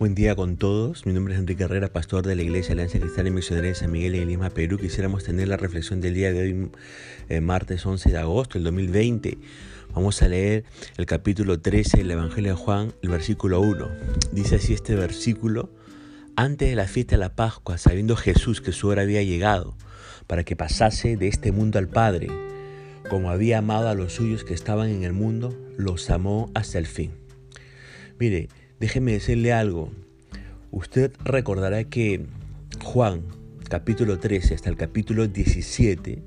Buen día con todos. Mi nombre es Enrique Herrera, pastor de la Iglesia Alianza Cristiana y Misionera de San Miguel en Lima, Perú. Quisiéramos tener la reflexión del día de hoy, eh, martes 11 de agosto del 2020. Vamos a leer el capítulo 13 del Evangelio de Juan, el versículo 1. Dice así este versículo. Antes de la fiesta de la Pascua, sabiendo Jesús que su hora había llegado, para que pasase de este mundo al Padre, como había amado a los suyos que estaban en el mundo, los amó hasta el fin. Mire, Déjeme decirle algo. Usted recordará que Juan, capítulo 13 hasta el capítulo 17,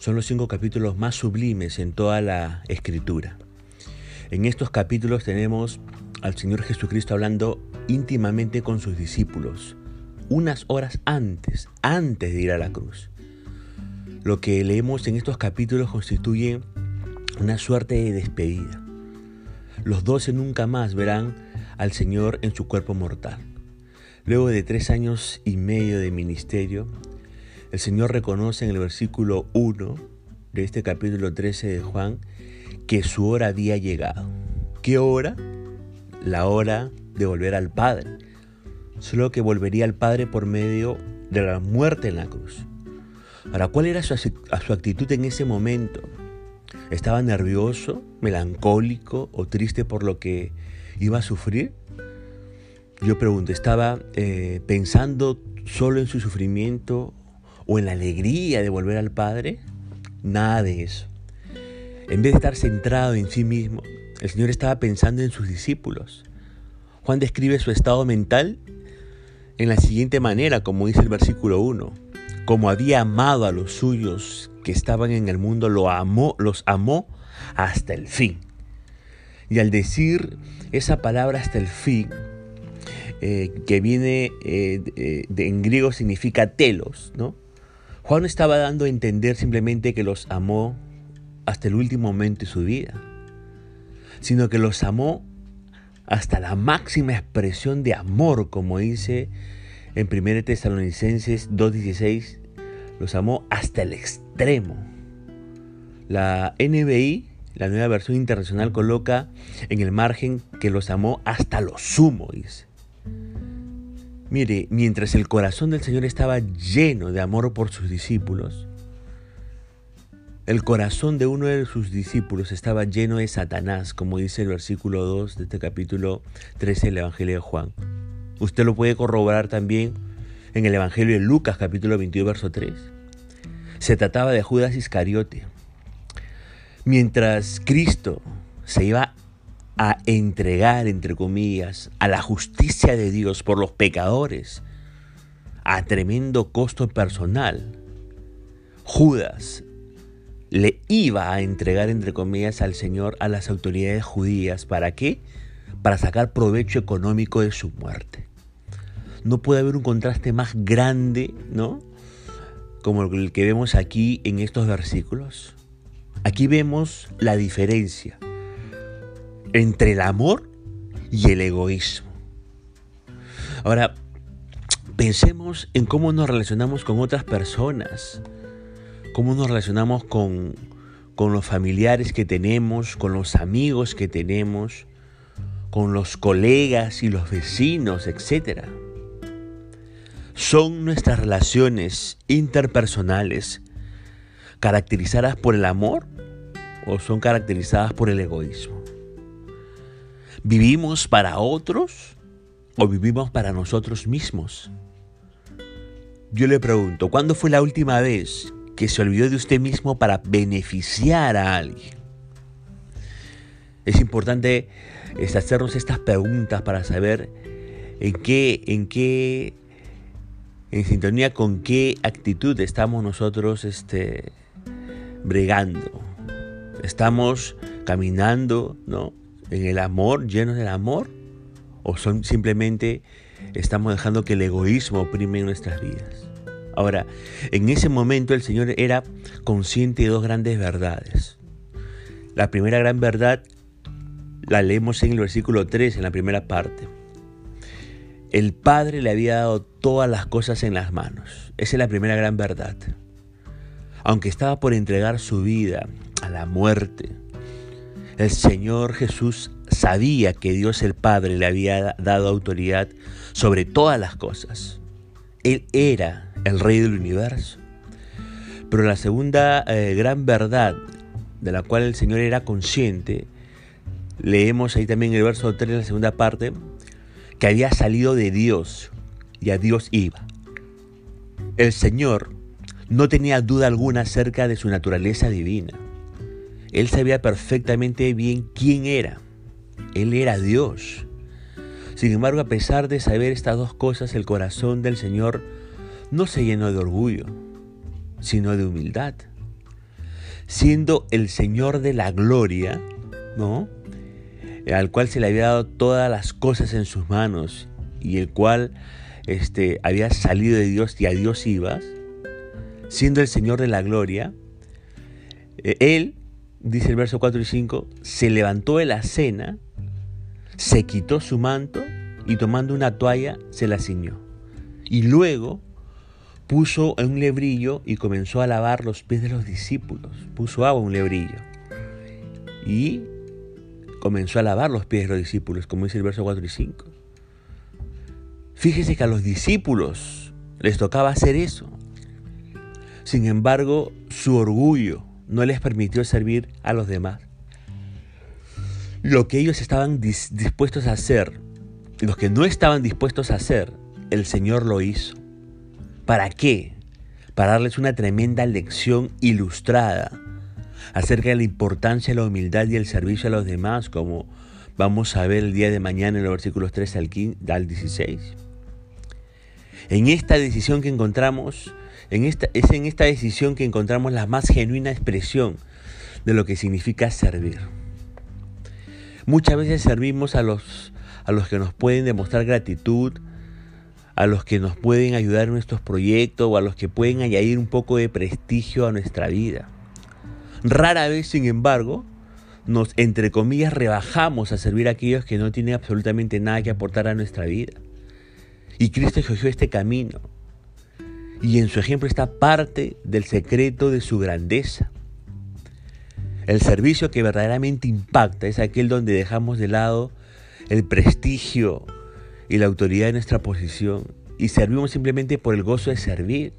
son los cinco capítulos más sublimes en toda la escritura. En estos capítulos tenemos al Señor Jesucristo hablando íntimamente con sus discípulos, unas horas antes, antes de ir a la cruz. Lo que leemos en estos capítulos constituye una suerte de despedida. Los doce nunca más verán al Señor en su cuerpo mortal. Luego de tres años y medio de ministerio, el Señor reconoce en el versículo 1 de este capítulo 13 de Juan que su hora había llegado. ¿Qué hora? La hora de volver al Padre. Solo que volvería al Padre por medio de la muerte en la cruz. Ahora, ¿cuál era su, su actitud en ese momento? ¿Estaba nervioso, melancólico o triste por lo que iba a sufrir? Yo pregunto, ¿estaba eh, pensando solo en su sufrimiento o en la alegría de volver al Padre? Nada de eso. En vez de estar centrado en sí mismo, el Señor estaba pensando en sus discípulos. Juan describe su estado mental en la siguiente manera, como dice el versículo 1. Como había amado a los suyos que estaban en el mundo, lo amó, los amó hasta el fin. Y al decir esa palabra hasta el fin, eh, que viene eh, de, en griego significa telos, ¿no? Juan estaba dando a entender simplemente que los amó hasta el último momento de su vida, sino que los amó hasta la máxima expresión de amor, como dice en 1 Tesalonicenses 2.16, los amó hasta el extremo. La NBI la nueva versión internacional coloca en el margen que los amó hasta lo sumo, dice. Mire, mientras el corazón del Señor estaba lleno de amor por sus discípulos, el corazón de uno de sus discípulos estaba lleno de Satanás, como dice el versículo 2 de este capítulo 13 del Evangelio de Juan. Usted lo puede corroborar también en el Evangelio de Lucas, capítulo 22, verso 3. Se trataba de Judas Iscariote, Mientras Cristo se iba a entregar, entre comillas, a la justicia de Dios por los pecadores, a tremendo costo personal, Judas le iba a entregar, entre comillas, al Señor a las autoridades judías. ¿Para qué? Para sacar provecho económico de su muerte. No puede haber un contraste más grande, ¿no? Como el que vemos aquí en estos versículos. Aquí vemos la diferencia entre el amor y el egoísmo. Ahora, pensemos en cómo nos relacionamos con otras personas, cómo nos relacionamos con, con los familiares que tenemos, con los amigos que tenemos, con los colegas y los vecinos, etc. Son nuestras relaciones interpersonales caracterizadas por el amor o son caracterizadas por el egoísmo? ¿Vivimos para otros o vivimos para nosotros mismos? Yo le pregunto, ¿cuándo fue la última vez que se olvidó de usted mismo para beneficiar a alguien? Es importante hacernos estas preguntas para saber en qué, en qué, en sintonía con qué actitud estamos nosotros este, bregando. Estamos caminando ¿no? en el amor, llenos del amor, o son simplemente estamos dejando que el egoísmo oprime nuestras vidas. Ahora, en ese momento el Señor era consciente de dos grandes verdades. La primera gran verdad la leemos en el versículo 3, en la primera parte. El Padre le había dado todas las cosas en las manos. Esa es la primera gran verdad aunque estaba por entregar su vida a la muerte, el Señor Jesús sabía que Dios el Padre le había dado autoridad sobre todas las cosas. Él era el rey del universo. Pero la segunda eh, gran verdad de la cual el Señor era consciente, leemos ahí también el verso 3 de la segunda parte, que había salido de Dios y a Dios iba. El Señor no tenía duda alguna acerca de su naturaleza divina. Él sabía perfectamente bien quién era. Él era Dios. Sin embargo, a pesar de saber estas dos cosas, el corazón del Señor no se llenó de orgullo, sino de humildad. Siendo el Señor de la gloria, ¿no? Al cual se le había dado todas las cosas en sus manos y el cual este, había salido de Dios y a Dios ibas, siendo el Señor de la gloria, eh, Él, dice el verso 4 y 5, se levantó de la cena, se quitó su manto y tomando una toalla se la ciñó. Y luego puso en un lebrillo y comenzó a lavar los pies de los discípulos. Puso agua en un lebrillo. Y comenzó a lavar los pies de los discípulos, como dice el verso 4 y 5. Fíjese que a los discípulos les tocaba hacer eso. Sin embargo, su orgullo no les permitió servir a los demás. Lo que ellos estaban dispuestos a hacer, los que no estaban dispuestos a hacer, el Señor lo hizo. ¿Para qué? Para darles una tremenda lección ilustrada acerca de la importancia de la humildad y el servicio a los demás, como vamos a ver el día de mañana en los versículos 3 al, 15, al 16. En esta decisión que encontramos es en esta decisión que encontramos la más genuina expresión de lo que significa servir. Muchas veces servimos a los, a los que nos pueden demostrar gratitud, a los que nos pueden ayudar en nuestros proyectos o a los que pueden añadir un poco de prestigio a nuestra vida. Rara vez, sin embargo, nos, entre comillas, rebajamos a servir a aquellos que no tienen absolutamente nada que aportar a nuestra vida. Y Cristo escogió este camino y en su ejemplo está parte del secreto de su grandeza. El servicio que verdaderamente impacta es aquel donde dejamos de lado el prestigio y la autoridad de nuestra posición y servimos simplemente por el gozo de servir.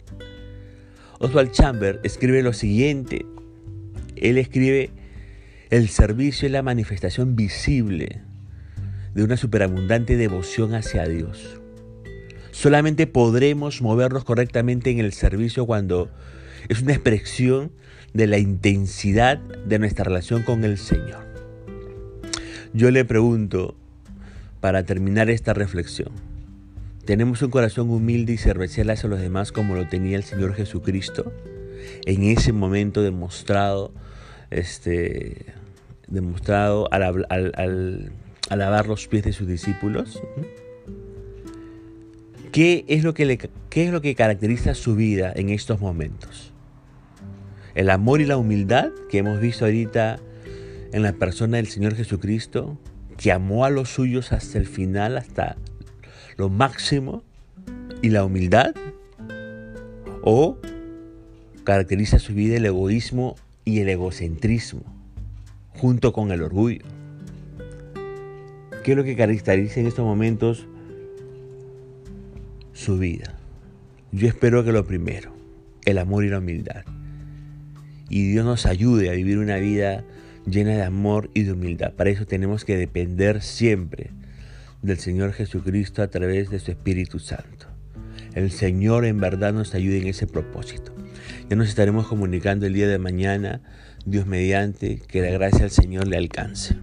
Oswald Chamber escribe lo siguiente. Él escribe, el servicio es la manifestación visible de una superabundante devoción hacia Dios. Solamente podremos movernos correctamente en el servicio cuando es una expresión de la intensidad de nuestra relación con el Señor. Yo le pregunto, para terminar esta reflexión, ¿tenemos un corazón humilde y servicial hacia los demás como lo tenía el Señor Jesucristo? En ese momento demostrado, este, demostrado al, lavar los pies de sus discípulos. ¿Qué es, lo que le, ¿Qué es lo que caracteriza su vida en estos momentos? El amor y la humildad que hemos visto ahorita en la persona del Señor Jesucristo, que amó a los suyos hasta el final, hasta lo máximo, y la humildad, o caracteriza su vida el egoísmo y el egocentrismo, junto con el orgullo. ¿Qué es lo que caracteriza en estos momentos su vida. Yo espero que lo primero, el amor y la humildad. Y Dios nos ayude a vivir una vida llena de amor y de humildad. Para eso tenemos que depender siempre del Señor Jesucristo a través de su Espíritu Santo. El Señor en verdad nos ayude en ese propósito. Ya nos estaremos comunicando el día de mañana, Dios mediante, que la gracia del Señor le alcance.